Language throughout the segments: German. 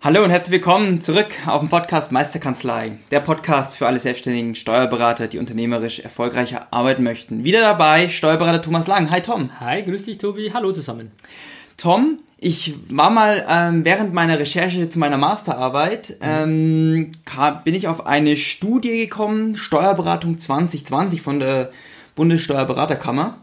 Hallo und herzlich willkommen zurück auf dem Podcast Meisterkanzlei, der Podcast für alle selbstständigen Steuerberater, die unternehmerisch erfolgreicher arbeiten möchten. Wieder dabei Steuerberater Thomas Lang. Hi Tom. Hi, grüß dich Tobi. Hallo zusammen. Tom, ich war mal ähm, während meiner Recherche zu meiner Masterarbeit, ähm, kam, bin ich auf eine Studie gekommen, Steuerberatung 2020 von der Bundessteuerberaterkammer.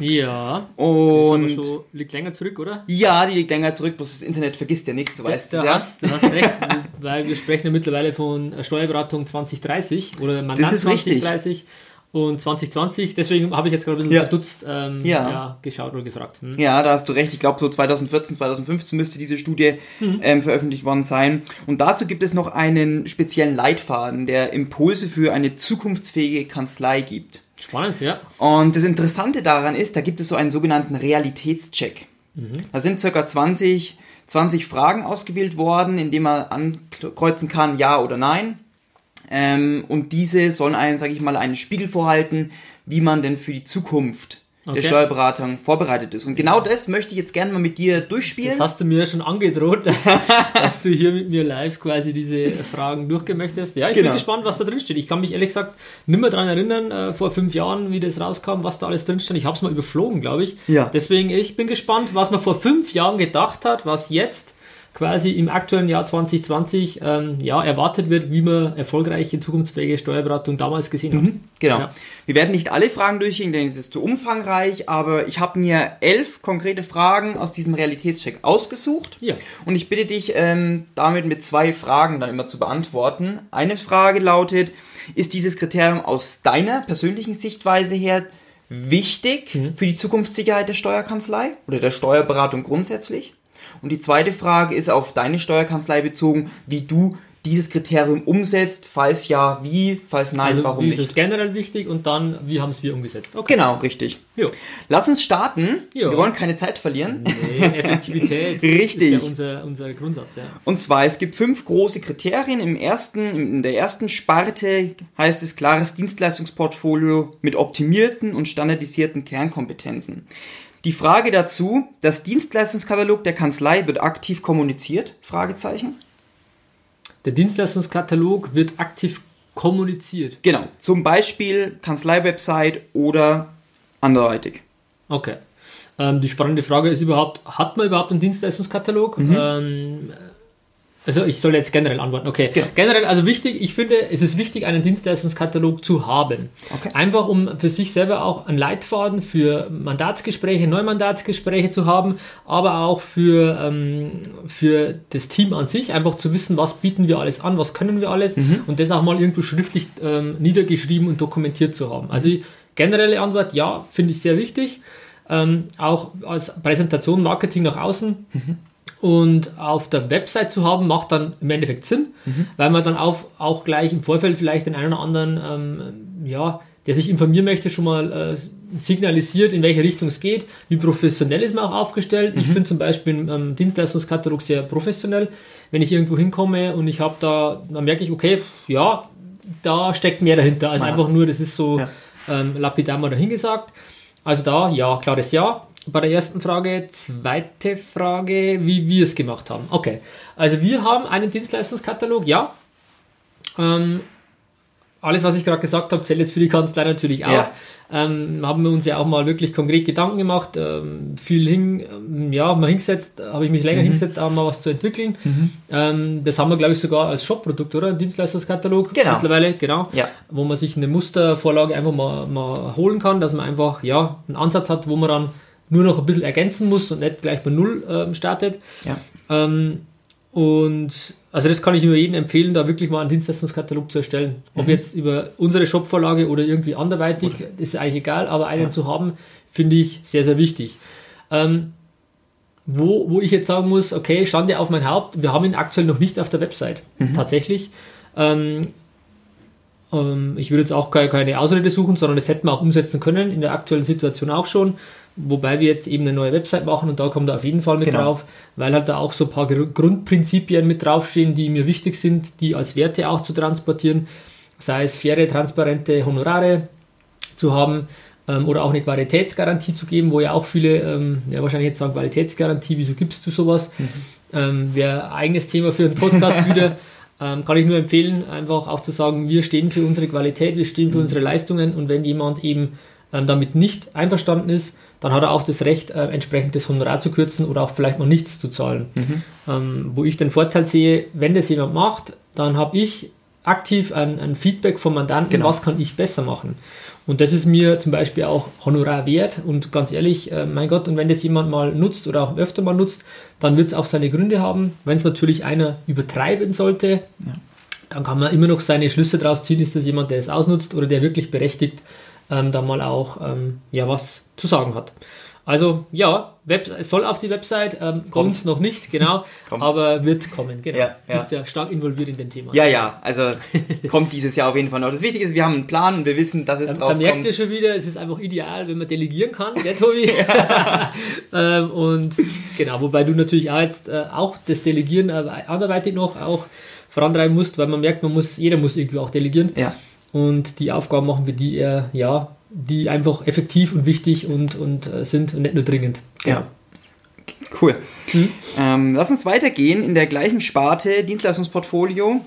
Ja. Und schon, liegt länger zurück, oder? Ja, die liegt länger zurück, bloß das Internet vergisst ja nichts, du weißt du es ja. Hast, du hast recht, weil wir sprechen ja mittlerweile von Steuerberatung 2030 oder Mandant Das ist richtig. 2030 und 2020. Deswegen habe ich jetzt gerade ein bisschen Ja. verdutzt ähm, Ja. ja. geschaut oder gefragt. Hm. Ja, da hast du recht. Ich glaube, so 2014, 2015 müsste diese Studie ähm, veröffentlicht worden sein. Und dazu gibt es noch einen speziellen Leitfaden, der Impulse für eine zukunftsfähige Kanzlei gibt. Spannend, ja. Und das Interessante daran ist, da gibt es so einen sogenannten Realitätscheck. Da sind circa 20, 20 Fragen ausgewählt worden, indem man ankreuzen kann, ja oder nein. Ähm, und diese sollen einen, sage ich mal, einen Spiegel vorhalten, wie man denn für die Zukunft der Okay. Steuerberatung vorbereitet ist. Und genau das möchte ich jetzt gerne mal mit dir durchspielen. Das hast du mir schon angedroht, dass du hier mit mir live quasi diese Fragen durchgehen möchtest. Ja, ich Genau. bin gespannt, was da drin steht. Ich kann mich ehrlich gesagt nicht mehr daran erinnern, äh, vor fünf Jahren, wie das rauskam, was da alles drin stand. Ich habe es mal überflogen, glaube ich. Ja. Deswegen, ich bin gespannt, was man vor fünf Jahren gedacht hat, was jetzt quasi im aktuellen Jahr 2020 ähm, ja, erwartet wird, wie man erfolgreiche, zukunftsfähige Steuerberatung damals gesehen hat. Genau. Ja. Wir werden nicht alle Fragen durchgehen, denn es ist zu umfangreich, aber ich habe mir elf konkrete Fragen aus diesem Realitätscheck ausgesucht. Ja. Und ich bitte dich, ähm, damit mit zwei Fragen dann immer zu beantworten. Eine Frage lautet, ist dieses Kriterium aus deiner persönlichen Sichtweise her wichtig Mhm. für die Zukunftssicherheit der Steuerkanzlei oder der Steuerberatung grundsätzlich? Und die zweite Frage ist auf deine Steuerkanzlei bezogen, wie du dieses Kriterium umsetzt, falls ja, wie, falls nein, Also warum wie nicht. ist es generell wichtig und dann, wie haben es wir umgesetzt? Okay. Genau, richtig. Jo. Lass uns starten. Ja. Wir wollen keine Zeit verlieren. Nee, Effektivität Richtig. ist ja unser, unser Grundsatz, ja. Und zwar, es gibt fünf große Kriterien. Im ersten, in der ersten Sparte heißt es klares Dienstleistungsportfolio mit optimierten und standardisierten Kernkompetenzen. Die Frage dazu, das Dienstleistungskatalog der Kanzlei wird aktiv kommuniziert? Fragezeichen. Der Dienstleistungskatalog wird aktiv kommuniziert. Genau. Zum Beispiel Kanzlei-Website oder anderweitig. Okay. Ähm, die spannende Frage ist überhaupt, hat man überhaupt einen Dienstleistungskatalog? Mhm. Ähm, also ich soll jetzt generell antworten. Okay. Genau. Generell, also wichtig, ich finde, es ist wichtig, einen Dienstleistungskatalog zu haben. Okay. Einfach um für sich selber auch einen Leitfaden für Mandatsgespräche, Neumandatsgespräche zu haben, aber auch für, ähm, für das Team an sich, einfach zu wissen, was bieten wir alles an, was können wir alles Mhm. und das auch mal irgendwo schriftlich ähm, niedergeschrieben und dokumentiert zu haben. Also generelle Antwort, ja, finde ich sehr wichtig. Ähm, auch als Präsentation, Marketing nach außen. Und auf der Website zu haben, macht dann im Endeffekt Sinn, weil man dann auch, auch gleich im Vorfeld vielleicht den einen oder anderen, ähm, ja, der sich informieren möchte, schon mal äh, signalisiert, in welche Richtung es geht, wie professionell ist man auch aufgestellt. Ich finde zum Beispiel einen ähm, Dienstleistungskatalog sehr professionell. Wenn ich irgendwo hinkomme und ich habe da, dann merke ich, okay, ja, da steckt mehr dahinter als Ja. einfach nur, das ist so Ja. ähm, lapidar mal dahingesagt. Also da, ja, klares Ja. Bei der ersten Frage, zweite Frage, wie wir es gemacht haben. Okay, also wir haben einen Dienstleistungskatalog, ja. Ähm, alles, was ich gerade gesagt habe, zählt jetzt für die Kanzlei natürlich auch. Ja. Ähm, haben wir uns ja auch mal wirklich konkret Gedanken gemacht, ähm, viel hin, ähm, ja, mal hingesetzt, habe ich mich länger hingesetzt, auch mal was zu entwickeln. Ähm, das haben wir, glaube ich, sogar als Shop-Produkt, oder? Ein Dienstleistungskatalog. Genau. Mittlerweile, genau. Ja. Wo man sich eine Mustervorlage einfach mal, mal holen kann, dass man einfach, ja, einen Ansatz hat, wo man dann nur noch ein bisschen ergänzen muss und nicht gleich bei Null ähm, startet. Ja. Ähm, und also das kann ich nur jedem empfehlen, da wirklich mal einen Dienstleistungskatalog zu erstellen. Ob jetzt über unsere Shopvorlage oder irgendwie anderweitig, ist eigentlich egal, aber einen zu haben, finde ich sehr, sehr wichtig. Ähm, wo, wo ich jetzt sagen muss, okay, stand ja auf mein Haupt, wir haben ihn aktuell noch nicht auf der Website. Mhm. Tatsächlich. Ähm, ähm, ich würde jetzt auch keine, keine Ausrede suchen, sondern das hätten wir auch umsetzen können, in der aktuellen Situation auch schon. Wobei wir jetzt eben eine neue Website machen und da kommt er auf jeden Fall mit genau. drauf, weil halt da auch so ein paar Grundprinzipien mit draufstehen, die mir wichtig sind, die als Werte auch zu transportieren. Sei es faire, transparente Honorare zu haben ähm, oder auch eine Qualitätsgarantie zu geben, wo ja auch viele ähm, ja, wahrscheinlich jetzt sagen, Qualitätsgarantie, wieso gibst du sowas? Mhm. Ähm, Wäre eigenes Thema für einen Podcast wieder. Ähm, kann ich nur empfehlen, einfach auch zu sagen, wir stehen für unsere Qualität, wir stehen für mhm. unsere Leistungen und wenn jemand eben ähm, damit nicht einverstanden ist, dann hat er auch das Recht, äh, entsprechend das Honorar zu kürzen oder auch vielleicht noch nichts zu zahlen. Mhm. Ähm, wo ich den Vorteil sehe, wenn das jemand macht, dann habe ich aktiv ein, ein, Feedback vom Mandanten, genau. was kann ich besser machen. Und das ist mir zum Beispiel auch Honorar wert. Und ganz ehrlich, äh, mein Gott, und wenn das jemand mal nutzt oder auch öfter mal nutzt, dann wird es auch seine Gründe haben. Wenn es natürlich einer übertreiben sollte, ja. dann kann man immer noch seine Schlüsse daraus ziehen, ist das jemand, der es ausnutzt oder der wirklich berechtigt ähm, da mal auch ähm, ja, was zu sagen hat. Also ja, Web, es soll auf die Website, ähm, kommt noch nicht, genau, aber wird kommen, genau. Ja, ja. Bist ja stark involviert in dem Thema. Ja, ja, also kommt dieses Jahr auf jeden Fall noch. Das Wichtige ist, wir haben einen Plan und wir wissen, dass es da, drauf da merkt kommt. ihr schon wieder, es ist einfach ideal, wenn man delegieren kann, der Tobi. ähm, und genau, wobei du natürlich auch jetzt äh, auch das Delegieren äh, anderweitig noch auch vorantreiben musst, weil man merkt, man muss, jeder muss irgendwie auch delegieren. Ja. Und die Aufgaben machen wir, die er, ja, die einfach effektiv und wichtig und, und äh, sind und nicht nur dringend. Genau. Ja. Cool. Mhm. Ähm, lass uns weitergehen. In der gleichen Sparte Dienstleistungsportfolio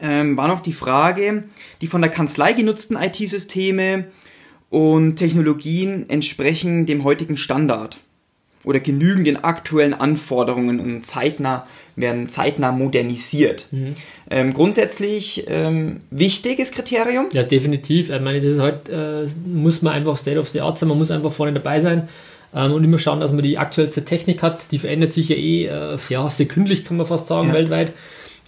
ähm, war noch die Frage, die von der Kanzlei genutzten IT-Systeme und Technologien entsprechen dem heutigen Standard oder genügen den aktuellen Anforderungen und zeitnah werden zeitnah modernisiert. Mhm. Ähm, grundsätzlich ähm, wichtiges Kriterium. Ja, definitiv. Ich meine, das ist halt, äh, muss man einfach State of the Art sein, man muss einfach vorne dabei sein ähm, und immer schauen, dass man die aktuellste Technik hat. Die verändert sich ja eh, äh, ja, sekündlich kann man fast sagen, ja. weltweit.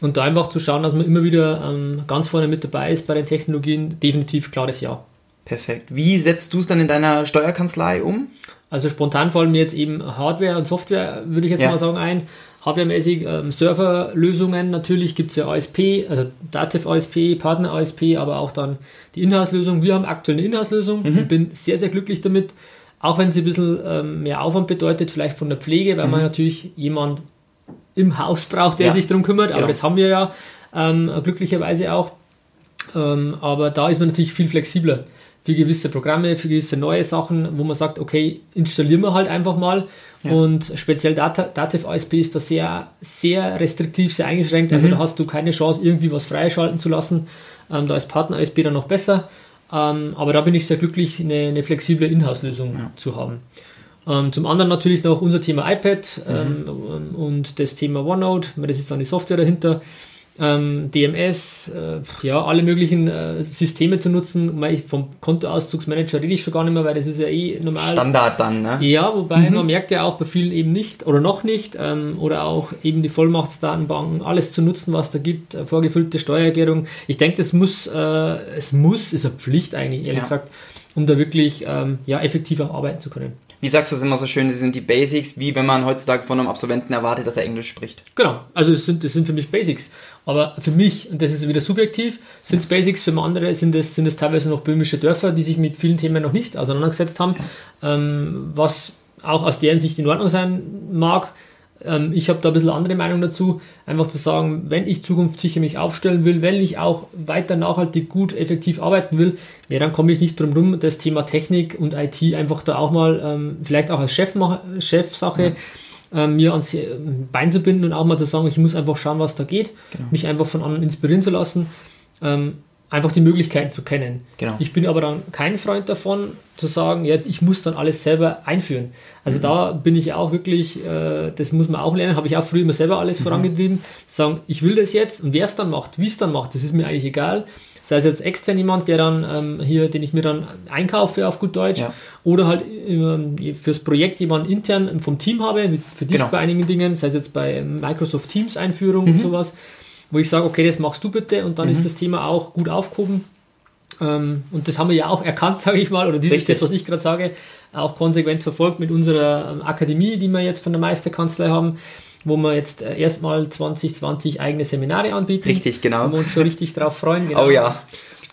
Und da einfach zu schauen, dass man immer wieder ähm, ganz vorne mit dabei ist bei den Technologien, definitiv klares Ja. Perfekt. Wie setzt du es dann in deiner Steuerkanzlei um? Also spontan fallen mir jetzt eben Hardware und Software, würde ich jetzt ja. mal sagen, ein. Hardwaremäßig ähm, Serverlösungen, natürlich gibt es ja ASP, also Dativ ASP, Partner ASP, aber auch dann die Inhouse-Lösung. Wir haben aktuell eine Inhouse-Lösung mhm. und bin sehr, sehr glücklich damit. Auch wenn sie ein bisschen ähm, mehr Aufwand bedeutet, vielleicht von der Pflege, weil mhm. man natürlich jemand im Haus braucht, der ja. sich darum kümmert, aber genau. das haben wir ja ähm, glücklicherweise auch. Ähm, aber da ist man natürlich viel flexibler für gewisse Programme, für gewisse neue Sachen, wo man sagt, okay, installieren wir halt einfach mal. Ja. Und speziell Dativ ASP ist da sehr, sehr restriktiv, sehr eingeschränkt. Also mhm. da hast du keine Chance, irgendwie was freischalten zu lassen. Ähm, da ist Partner ASP dann noch besser. Ähm, aber da bin ich sehr glücklich, eine, eine flexible Inhouse-Lösung ja. zu haben. Ähm, zum anderen natürlich noch unser Thema iPad mhm. Ähm, und das Thema OneNote, das ist dann die Software dahinter ähm, DMS, äh, ja, alle möglichen äh, Systeme zu nutzen. Vom Kontoauszugsmanager rede ich schon gar nicht mehr, weil das ist ja eh normal. Standard dann, ne? Ja, wobei mhm. man merkt ja auch bei vielen eben nicht oder noch nicht ähm, oder auch eben die Vollmachtsdatenbanken, alles zu nutzen, was da gibt, äh, vorgefüllte Steuererklärung. Ich denke, das muss, äh, es muss, ist eine Pflicht eigentlich, ehrlich ja. gesagt, um da wirklich ähm, ja, effektiver arbeiten zu können wie sagst du es immer so schön, das sind die Basics, wie wenn man heutzutage von einem Absolventen erwartet, dass er Englisch spricht. Genau, also das sind, das sind für mich Basics. Aber für mich, und das ist wieder subjektiv, sind es Basics, für andere sind es, sind es teilweise noch böhmische Dörfer, die sich mit vielen Themen noch nicht auseinandergesetzt haben, ähm, was auch aus deren Sicht in Ordnung sein mag. Ähm, ich habe da ein bisschen andere Meinung dazu, einfach zu sagen, wenn ich zukunftssicher mich aufstellen will, wenn ich auch weiter nachhaltig gut, effektiv arbeiten will, ja, dann komme ich nicht drum rum, das Thema Technik und IT einfach da auch mal, ähm, vielleicht auch als Chef, Chefsache, ja. äh, mir ans äh, Bein zu binden und auch mal zu sagen, ich muss einfach schauen, was da geht, genau. mich einfach von anderen inspirieren zu lassen, ähm, einfach die Möglichkeiten zu kennen. Genau. Ich bin aber dann kein Freund davon, zu sagen, ja, ich muss dann alles selber einführen. Also mhm. da bin ich auch wirklich, äh, das muss man auch lernen, habe ich auch früher immer selber alles mhm. vorangetrieben, sagen, ich will das jetzt und wer es dann macht, wie es dann macht, das ist mir eigentlich egal sei es jetzt extern jemand, der dann ähm, hier, den ich mir dann einkaufe auf gut Deutsch, ja. oder halt ähm, fürs Projekt jemanden intern vom Team habe, für dich genau. bei einigen Dingen, sei es jetzt bei Microsoft Teams Einführung mhm. und sowas, wo ich sage, okay, das machst du bitte und dann mhm. ist das Thema auch gut aufgehoben. Ähm, und das haben wir ja auch erkannt, sage ich mal, oder dieses, das, was ich gerade sage, auch konsequent verfolgt mit unserer ähm, Akademie, die wir jetzt von der Meisterkanzlei haben wo wir jetzt äh, erstmal 2020 eigene Seminare anbieten. Richtig, genau. Wo wir uns schon richtig drauf freuen. Genau. Oh ja.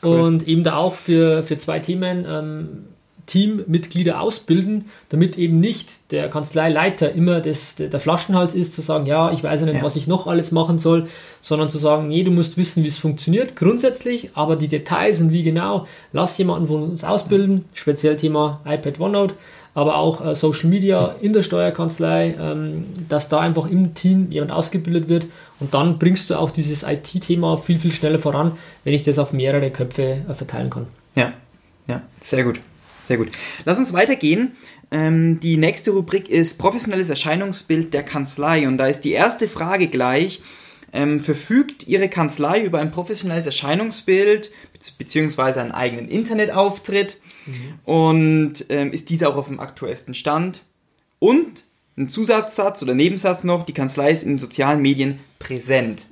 Cool. Und eben da auch für, für zwei Themen ähm, Teammitglieder ausbilden, damit eben nicht der Kanzleileiter immer das, der Flaschenhals ist, zu sagen, ja, ich weiß ja nicht, ja. was ich noch alles machen soll, sondern zu sagen, nee, du musst wissen, wie es funktioniert, grundsätzlich, aber die Details und wie genau, lass jemanden von uns ausbilden, speziell Thema iPad OneNote, aber auch äh, Social Media in der Steuerkanzlei, ähm, dass da einfach im Team jemand ausgebildet wird und dann bringst du auch dieses IT-Thema viel, viel schneller voran, wenn ich das auf mehrere Köpfe äh, verteilen kann. Ja, ja, sehr gut. Sehr gut. Lass uns weitergehen. Ähm, die nächste Rubrik ist professionelles Erscheinungsbild der Kanzlei. Und da ist die erste Frage gleich. Ähm, verfügt Ihre Kanzlei über ein professionelles Erscheinungsbild beziehungsweise einen eigenen Internetauftritt? Mhm. Und ähm, ist dieser auch auf dem aktuellsten Stand? Und ein Zusatzsatz oder Nebensatz noch, die Kanzlei ist in sozialen Medien präsent.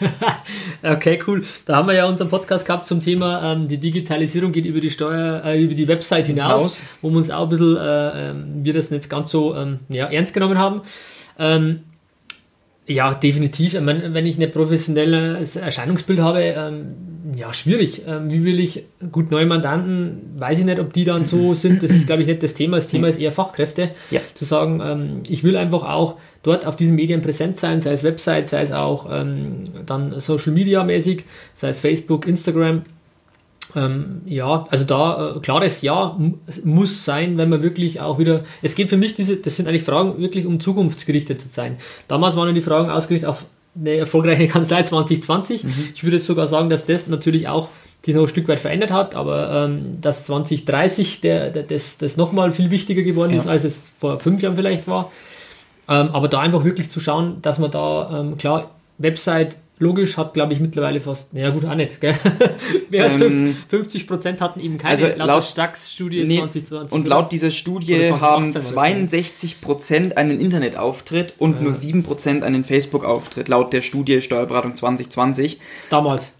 okay, cool. Da haben wir ja unseren Podcast gehabt zum Thema, ähm, die Digitalisierung geht über die Steuer, äh, über die Website hinaus, Haus. wo wir uns auch ein bisschen, äh, ähm, wir das nicht ganz so ähm, ja, ernst genommen haben. Ähm, ja, definitiv. Ich meine, wenn ich ein professionelles Erscheinungsbild habe, ähm, ja, schwierig. Ähm, wie will ich gut neue Mandanten, weiß ich nicht, ob die dann so sind. Das ist, glaube ich, nicht das Thema. Das Thema ist eher Fachkräfte. Ja. Zu sagen, ähm, ich will einfach auch dort auf diesen Medien präsent sein, sei es Website, sei es auch ähm, dann Social Media mäßig, sei es Facebook, Instagram. Ähm, ja, also da äh, klares Ja muss sein, wenn man wirklich auch wieder. Es geht für mich diese, das sind eigentlich Fragen wirklich um zukunftsgerichtet zu sein. Damals waren die Fragen ausgerichtet auf eine erfolgreiche Kanzlei 2020. Mhm. Ich würde sogar sagen, dass das natürlich auch sich noch ein Stück weit verändert hat, aber ähm, dass 2030 der, der, das, das nochmal viel wichtiger geworden ja. ist, als es vor fünf Jahren vielleicht war. Ähm, aber da einfach wirklich zu schauen, dass man da, ähm, klar, Website logisch hat, glaube ich, mittlerweile fast, naja gut, auch nicht, gell? Mehr als ähm, 50 Prozent hatten eben keine, also laut, laut Stax-Studie nee, 2020. Und laut dieser Studie haben 62 Prozent einen Internetauftritt und ja. nur 7 Prozent einen Facebook-Auftritt, laut der Studie Steuerberatung 2020. Damals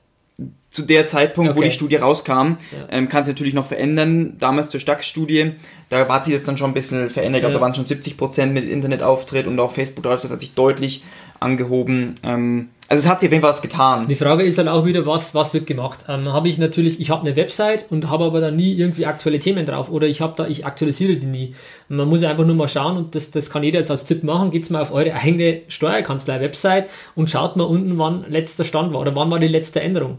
zu der Zeitpunkt, okay. wo die Studie rauskam, ja. ähm, kann es natürlich noch verändern. Damals zur Stax-Studie, da war sie jetzt dann schon ein bisschen verändert. Ich glaube, da waren schon 70% mit Internetauftritt und auch Facebook drauf, das hat sich deutlich angehoben. Ähm, also es hat sich auf jeden Fall was getan. Die Frage ist dann auch wieder, was, was wird gemacht? Ähm, habe ich natürlich, ich habe eine Website und habe aber da nie irgendwie aktuelle Themen drauf oder ich habe da, ich aktualisiere die nie. Man muss einfach nur mal schauen und das, das kann jeder jetzt als Tipp machen. Geht's mal auf eure eigene Steuerkanzlei-Website und schaut mal unten, wann letzter Stand war oder wann war die letzte Änderung.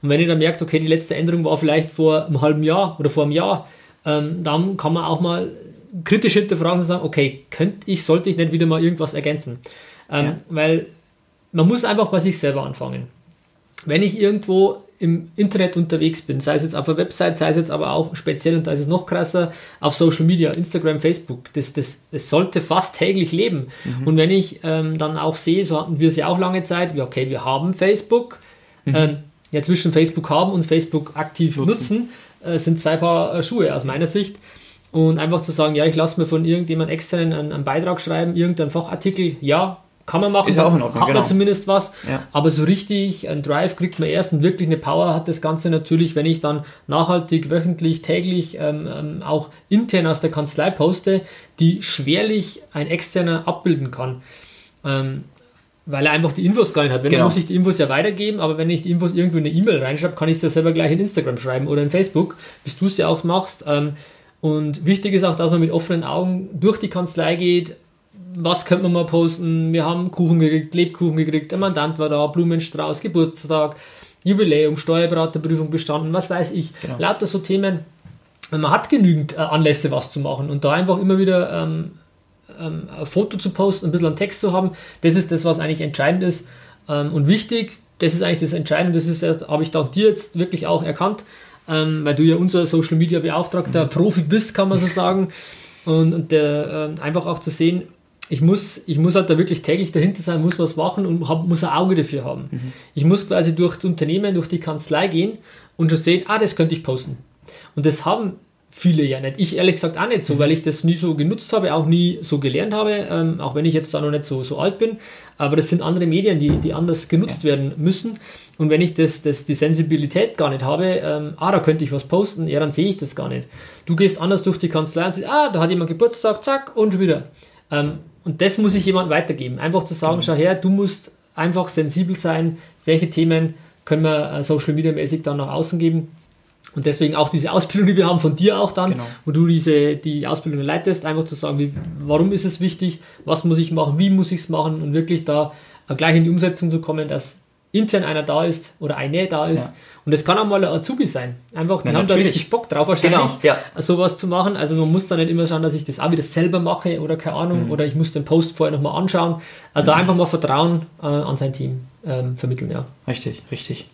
Und wenn ihr dann merkt, okay, die letzte Änderung war vielleicht vor einem halben Jahr oder vor einem Jahr, ähm, dann kann man auch mal kritisch hinterfragen und sagen, okay, könnte ich, sollte ich nicht wieder mal irgendwas ergänzen? Ähm, ja. Weil man muss einfach bei sich selber anfangen. Wenn ich irgendwo im Internet unterwegs bin, sei es jetzt auf der Website, sei es jetzt aber auch speziell, und da ist es noch krasser, auf Social Media, Instagram, Facebook, das, das, das sollte fast täglich leben. Mhm. Und wenn ich ähm, dann auch sehe, so hatten wir es ja auch lange Zeit, wie okay, wir haben Facebook, mhm. ähm, ja zwischen Facebook haben und Facebook aktiv nutzen, nutzen äh, sind zwei Paar äh, Schuhe aus meiner Sicht. Und einfach zu sagen, ja, ich lasse mir von irgendjemand externen einen, einen Beitrag schreiben, irgendein Fachartikel, ja, kann man machen. Ist auch in Ordnung, hat genau. man zumindest was. Ja. Aber so richtig ein Drive kriegt man erst und wirklich eine Power hat das Ganze natürlich, wenn ich dann nachhaltig, wöchentlich, täglich ähm, ähm, auch intern aus der Kanzlei poste, die schwerlich ein externer abbilden kann. Ähm, weil er einfach die Infos gar nicht hat. Wenn genau. muss ich die Infos ja weitergeben, aber wenn ich die Infos irgendwo in eine E-Mail reinschreibe, kann ich es ja selber gleich in Instagram schreiben oder in Facebook, bis du es ja auch machst. Ähm, und wichtig ist auch, dass man mit offenen Augen durch die Kanzlei geht. Was könnte man mal posten? Wir haben Kuchen gekriegt, Lebkuchen gekriegt, der Mandant war da, Blumenstrauß, Geburtstag, Jubiläum, Steuerberaterprüfung bestanden, was weiß ich. Genau. Lauter so Themen. Man hat genügend äh, Anlässe, was zu machen und da einfach immer wieder ähm, ähm, ein Foto zu posten, ein bisschen einen Text zu haben, das ist das, was eigentlich entscheidend ist ähm, und wichtig. Das ist eigentlich das Entscheidende, das ist, habe ich dank dir jetzt wirklich auch erkannt, ähm, weil du ja unser Social Media Beauftragter, mhm. Profi bist, kann man so sagen. Und, und der, äh, einfach auch zu sehen, ich muss, ich muss halt da wirklich täglich dahinter sein, muss was machen und hab, muss ein Auge dafür haben. Mhm. Ich muss quasi durch das Unternehmen, durch die Kanzlei gehen und schon sehen, ah, das könnte ich posten. Und das haben viele ja nicht. Ich ehrlich gesagt auch nicht so, mhm. weil ich das nie so genutzt habe, auch nie so gelernt habe, ähm, auch wenn ich jetzt da noch nicht so, so alt bin. Aber das sind andere Medien, die, die anders genutzt ja. werden müssen. Und wenn ich das, das, die Sensibilität gar nicht habe, ähm, ah, da könnte ich was posten, ja, dann sehe ich das gar nicht. Du gehst anders durch die Kanzlei und siehst, ah, da hat jemand Geburtstag, zack, und schon wieder. Ähm, und das muss ich jemandem weitergeben. Einfach zu sagen, schau her, du musst einfach sensibel sein, welche Themen können wir äh, Social Media mäßig dann nach außen geben und deswegen auch diese Ausbildung, die wir haben von dir auch dann, genau. wo du diese, die Ausbildung leitest, einfach zu sagen, wie, warum ist es wichtig, was muss ich machen, wie muss ich es machen und wirklich da gleich in die Umsetzung zu kommen, dass intern einer da ist oder eine da ist. Ja. Und es kann auch mal ein Azubi sein. Einfach, die ja, haben natürlich. da richtig Bock drauf wahrscheinlich, genau, ja. sowas zu machen. Also man muss da nicht immer schauen, dass ich das auch wieder selber mache oder keine Ahnung, mhm. oder ich muss den Post vorher nochmal anschauen. Also mhm. da einfach mal Vertrauen äh, an sein Team ähm, vermitteln, ja. Richtig, richtig.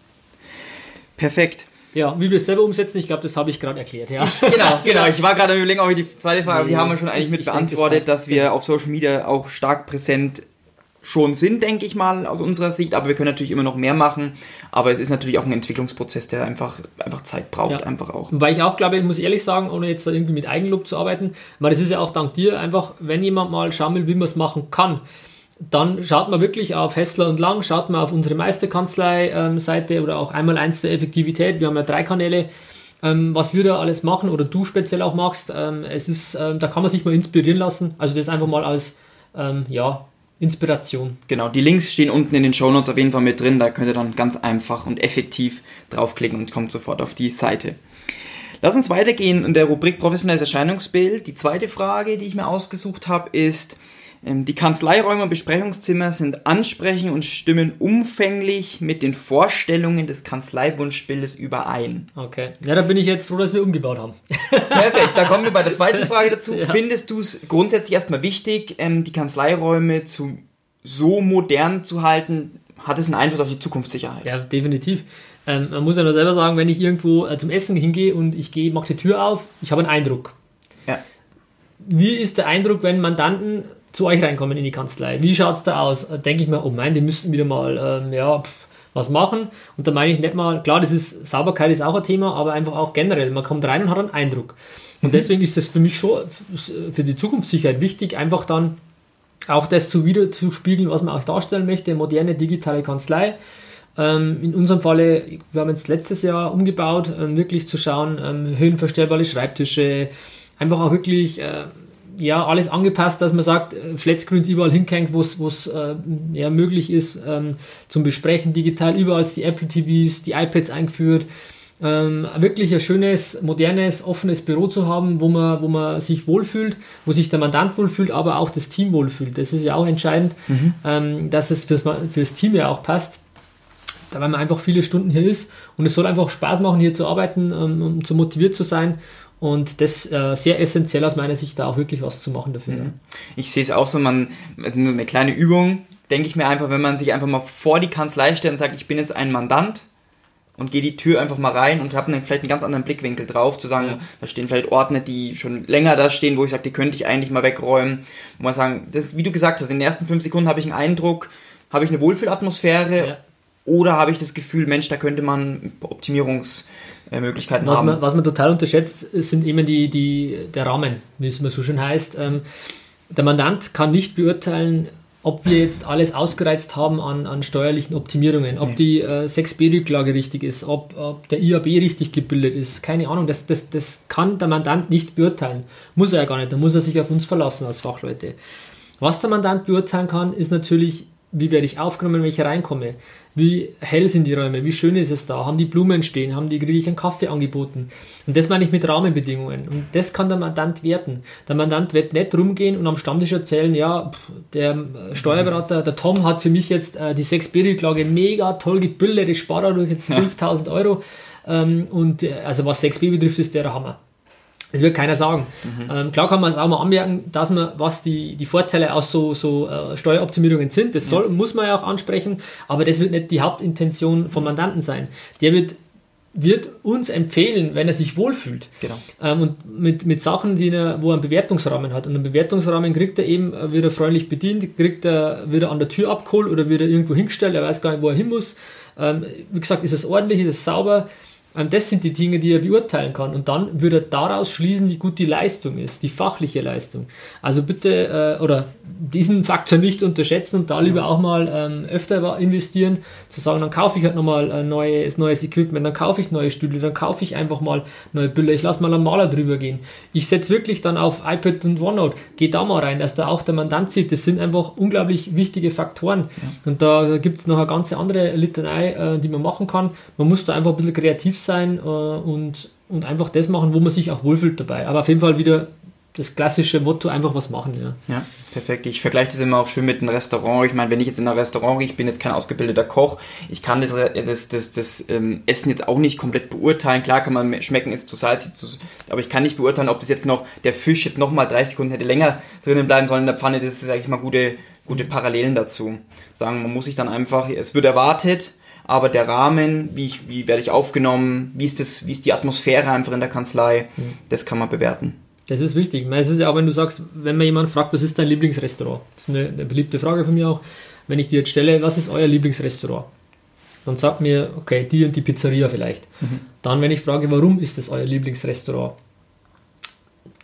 Perfekt. Ja, wie wir es selber umsetzen, ich glaube, das habe ich gerade erklärt. Ja. genau, genau. Ich war gerade überlegen, ob ich die zweite Frage, aber die haben wir schon eigentlich ich, mit ich beantwortet, denke, das dass wir auf Social Media auch stark präsent schon sind, denke ich mal, aus unserer Sicht, aber wir können natürlich immer noch mehr machen. Aber es ist natürlich auch ein Entwicklungsprozess, der einfach, einfach Zeit braucht, ja. einfach auch. Weil ich auch glaube, ich muss ehrlich sagen, ohne jetzt da irgendwie mit Eigenlob zu arbeiten, weil das ist ja auch dank dir einfach, wenn jemand mal schauen will, wie man es machen kann, dann schaut man wirklich auf Hessler und Lang, schaut man auf unsere Meisterkanzlei-Seite ähm, oder auch einmal eins der Effektivität. Wir haben ja drei Kanäle, ähm, was wir da alles machen oder du speziell auch machst. Ähm, es ist, ähm, da kann man sich mal inspirieren lassen. Also das einfach mal als ähm, ja, Inspiration. Genau, die Links stehen unten in den Show Notes auf jeden Fall mit drin. Da könnt ihr dann ganz einfach und effektiv draufklicken und kommt sofort auf die Seite. Lass uns weitergehen in der Rubrik professionelles Erscheinungsbild. Die zweite Frage, die ich mir ausgesucht habe, ist, die Kanzleiräume und Besprechungszimmer sind ansprechend und stimmen umfänglich mit den Vorstellungen des Kanzleiwunschbildes überein. Okay. Ja, da bin ich jetzt froh, dass wir umgebaut haben. Perfekt, da kommen wir bei der zweiten Frage dazu. Ja. Findest du es grundsätzlich erstmal wichtig, ähm, die Kanzleiräume zu so modern zu halten? Hat es einen Einfluss auf die Zukunftssicherheit? Ja, definitiv. Ähm, man muss ja nur selber sagen, wenn ich irgendwo äh, zum Essen hingehe und ich gehe, mache die Tür auf, ich habe einen Eindruck. Ja. Wie ist der Eindruck, wenn Mandanten zu euch reinkommen in die Kanzlei. Wie schaut es da aus? Denke ich mir, oh mein, die müssten wieder mal, ähm, ja, pff, was machen. Und da meine ich nicht mal, klar, das ist, Sauberkeit ist auch ein Thema, aber einfach auch generell. Man kommt rein und hat einen Eindruck. Und mhm. deswegen ist das für mich schon für die Zukunftssicherheit wichtig, einfach dann auch das zu wieder zu spiegeln, was man auch darstellen möchte, moderne digitale Kanzlei. Ähm, in unserem Falle, wir haben jetzt letztes Jahr umgebaut, ähm, wirklich zu schauen, ähm, höhenverstellbare Schreibtische, einfach auch wirklich äh, ja, alles angepasst, dass man sagt, äh, Flatscreens überall hinhängt, wo es äh, ja, möglich ist ähm, zum Besprechen digital, überall die Apple TVs, die iPads eingeführt. Ähm, wirklich ein schönes, modernes, offenes Büro zu haben, wo man, wo man sich wohlfühlt, wo sich der Mandant wohlfühlt, aber auch das Team wohlfühlt. Das ist ja auch entscheidend, mhm. ähm, dass es fürs, fürs Team ja auch passt weil man einfach viele Stunden hier ist und es soll einfach Spaß machen, hier zu arbeiten, ähm, um zu motiviert zu sein und das äh, sehr essentiell aus meiner Sicht, da auch wirklich was zu machen dafür. Mhm. Ich sehe es auch so, man, es ist nur eine kleine Übung, denke ich mir einfach, wenn man sich einfach mal vor die Kanzlei stellt und sagt, ich bin jetzt ein Mandant und gehe die Tür einfach mal rein und habe vielleicht einen ganz anderen Blickwinkel drauf, zu sagen, ja. da stehen vielleicht Ordner, die schon länger da stehen, wo ich sage, die könnte ich eigentlich mal wegräumen. Wo man sagen, das, wie du gesagt hast, in den ersten fünf Sekunden habe ich einen Eindruck, habe ich eine Wohlfühlatmosphäre ja. Oder habe ich das Gefühl, Mensch, da könnte man Optimierungs Möglichkeiten was haben. Man, was man total unterschätzt, sind immer die, die, der Rahmen, wie es immer so schön heißt. Ähm, der Mandant kann nicht beurteilen, ob wir jetzt alles ausgereizt haben an, an steuerlichen Optimierungen, ob die äh, 6b-Rücklage richtig ist, ob, ob, der IAB richtig gebildet ist. Keine Ahnung, das, das, das kann der Mandant nicht beurteilen. Muss er ja gar nicht, da muss er sich auf uns verlassen als Fachleute. Was der Mandant beurteilen kann, ist natürlich, wie werde ich aufgenommen, wenn ich reinkomme. Wie hell sind die Räume? Wie schön ist es da? Haben die Blumen stehen? Haben die, kriege ich einen Kaffee angeboten? Und das meine ich mit Rahmenbedingungen. Und das kann der Mandant werten. Der Mandant wird nicht rumgehen und am Stammtisch erzählen, ja, der Steuerberater, der Tom hat für mich jetzt äh, die 6B-Rücklage mega toll gebildet, ich spare dadurch jetzt 5000 Euro. Ähm, und äh, also was 6B betrifft, ist der Hammer. Das wird keiner sagen. Mhm. Ähm, klar kann man es auch mal anmerken, dass man, was die, die Vorteile aus so, so äh, Steueroptimierungen sind, das soll, ja. muss man ja auch ansprechen, aber das wird nicht die Hauptintention vom Mandanten sein. Der wird, wird uns empfehlen, wenn er sich wohlfühlt. Genau. Ähm, und mit, mit Sachen, die er, wo er einen Bewertungsrahmen hat. Und einen Bewertungsrahmen kriegt er eben, äh, wird er freundlich bedient, kriegt er, wird er an der Tür abgeholt oder wird er irgendwo hingestellt, er weiß gar nicht, wo er hin muss. Ähm, wie gesagt, ist es ordentlich, ist es sauber das sind die Dinge, die er beurteilen kann. Und dann würde er daraus schließen, wie gut die Leistung ist, die fachliche Leistung. Also bitte, äh, oder diesen Faktor nicht unterschätzen und da lieber auch mal ähm, öfter investieren, zu sagen, dann kaufe ich halt nochmal ein neues, neues Equipment, dann kaufe ich neue Stühle, dann kaufe ich einfach mal neue Bilder, ich lasse mal einen Maler drüber gehen. Ich setze wirklich dann auf iPad und OneNote, gehe da mal rein, dass da auch der Mandant sieht. Das sind einfach unglaublich wichtige Faktoren. Ja. Und da, da gibt es noch eine ganze andere Litanei, äh, die man machen kann. Man muss da einfach ein bisschen kreativ sein äh, und, und einfach das machen, wo man sich auch wohlfühlt dabei. Aber auf jeden Fall wieder das klassische Motto, einfach was machen, ja. Ja, perfekt. Ich vergleiche das immer auch schön mit einem Restaurant. Ich meine, wenn ich jetzt in einem Restaurant gehe, ich bin jetzt kein ausgebildeter Koch, ich kann das, das, das, das ähm, Essen jetzt auch nicht komplett beurteilen. Klar kann man schmecken, ist zu salzig, zu, aber ich kann nicht beurteilen, ob das jetzt noch, der Fisch jetzt nochmal 30 Sekunden hätte länger drinnen bleiben sollen in der Pfanne. Das ist, sage ich mal, gute, gute Parallelen dazu. Sagen, man muss sich dann einfach, es wird erwartet, aber der Rahmen, wie, ich, wie werde ich aufgenommen, wie ist, das, wie ist die Atmosphäre einfach in der Kanzlei, mhm. das kann man bewerten. Das ist wichtig. Es ist ja auch, wenn du sagst, wenn man jemand fragt, was ist dein Lieblingsrestaurant? Das ist eine, eine beliebte Frage von mir auch. Wenn ich dir jetzt stelle, was ist euer Lieblingsrestaurant? Dann sagt mir, okay, die und die Pizzeria vielleicht. Mhm. Dann, wenn ich frage, warum ist das euer Lieblingsrestaurant?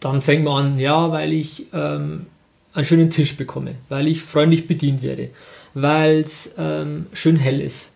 Dann fängt man an, ja, weil ich ähm, einen schönen Tisch bekomme, weil ich freundlich bedient werde, weil es ähm, schön hell ist,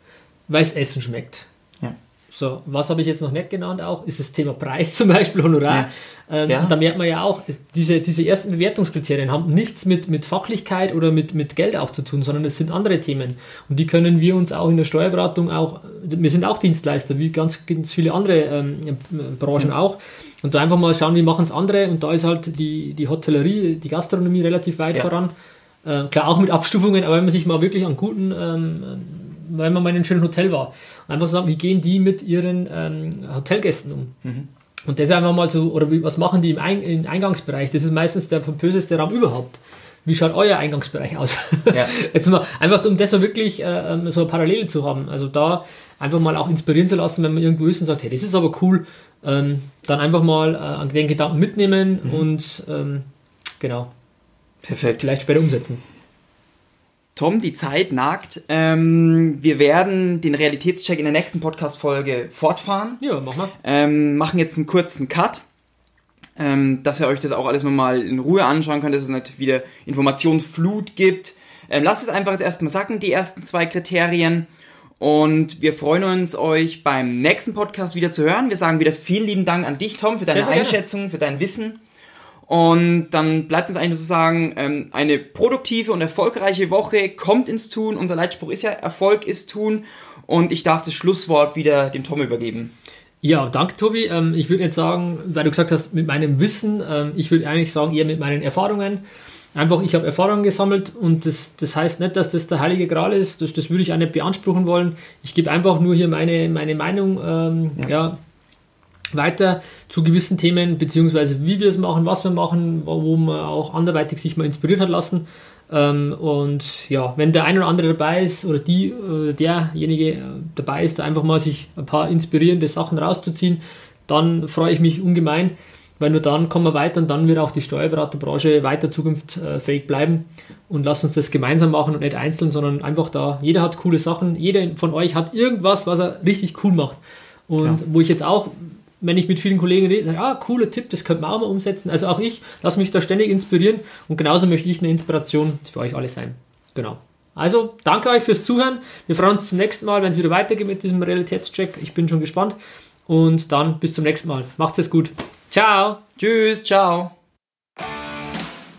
weil es Essen schmeckt. Ja. So, was habe ich jetzt noch nicht genannt auch, ist das Thema Preis zum Beispiel, Honorar. Ja. Ähm, ja. Da merkt man ja auch, diese, diese ersten Bewertungskriterien haben nichts mit, mit Fachlichkeit oder mit, mit Geld auch zu tun, sondern es sind andere Themen. Und die können wir uns auch in der Steuerberatung auch, wir sind auch Dienstleister, wie ganz, ganz viele andere ähm, Branchen auch. Und da einfach mal schauen, wie machen es andere. Und da ist halt die, die Hotellerie, die Gastronomie relativ weit ja. voran. Äh, klar auch mit Abstufungen, aber wenn man sich mal wirklich an guten, ähm, wenn man mal in einem schönen Hotel war, einfach sagen, wie gehen die mit ihren ähm, Hotelgästen um? Mhm. Und das einfach mal so, oder wie, was machen die im, Ein im Eingangsbereich? Das ist meistens der pompöseste Raum überhaupt. Wie schaut euer Eingangsbereich aus? Ja. Jetzt mal, einfach um das mal wirklich äh, ähm, so eine Parallele zu haben. Also da einfach mal auch inspirieren zu lassen, wenn man irgendwo ist und sagt, hey, das ist aber cool, ähm, dann einfach mal äh, an den Gedanken mitnehmen mhm. und ähm, genau. Perfekt. Vielleicht später umsetzen. Tom, die Zeit nagt. Ähm, wir werden den Realitätscheck in der nächsten Podcast-Folge fortfahren. Ja, mach mal. Ähm, machen jetzt einen kurzen Cut, ähm, dass ihr euch das auch alles nochmal in Ruhe anschauen könnt, dass es nicht wieder Informationsflut gibt. Ähm, lasst es einfach jetzt erstmal sacken, die ersten zwei Kriterien. Und wir freuen uns, euch beim nächsten Podcast wieder zu hören. Wir sagen wieder vielen lieben Dank an dich, Tom, für deine sehr, sehr Einschätzung, gerne. für dein Wissen. Und dann bleibt uns eigentlich nur zu sagen, ähm, eine produktive und erfolgreiche Woche kommt ins Tun. Unser Leitspruch ist ja, Erfolg ist Tun. Und ich darf das Schlusswort wieder dem Tom übergeben. Ja, danke Tobi. Ähm, ich würde jetzt sagen, weil du gesagt hast, mit meinem Wissen, ähm, ich würde eigentlich sagen, eher mit meinen Erfahrungen. Einfach, ich habe Erfahrungen gesammelt und das, das heißt nicht, dass das der heilige Gral ist. Das, das würde ich auch nicht beanspruchen wollen. Ich gebe einfach nur hier meine, meine Meinung ähm, ja. ja weiter zu gewissen Themen, beziehungsweise wie wir es machen, was wir machen, wo man auch anderweitig sich mal inspiriert hat lassen. Ähm, und ja, wenn der eine oder andere dabei ist oder die, äh, derjenige äh, dabei ist, da einfach mal sich ein paar inspirierende Sachen rauszuziehen, dann freue ich mich ungemein, weil nur dann kommen wir weiter und dann wird auch die Steuerberaterbranche weiter zukunftsfähig bleiben und lasst uns das gemeinsam machen und nicht einzeln, sondern einfach da, jeder hat coole Sachen, jeder von euch hat irgendwas, was er richtig cool macht. Und ja. wo ich jetzt auch wenn ich mit vielen Kollegen rede, sage, ah, cooler Tipp, das könnte man auch mal umsetzen. Also auch ich lasse mich da ständig inspirieren und genauso möchte ich eine Inspiration für euch alle sein. Genau. Also, danke euch fürs Zuhören. Wir freuen uns zum nächsten Mal, wenn es wieder weitergeht mit diesem Realitätscheck. Ich bin schon gespannt. Und dann bis zum nächsten Mal. Macht's es gut. Ciao. Tschüss. Ciao.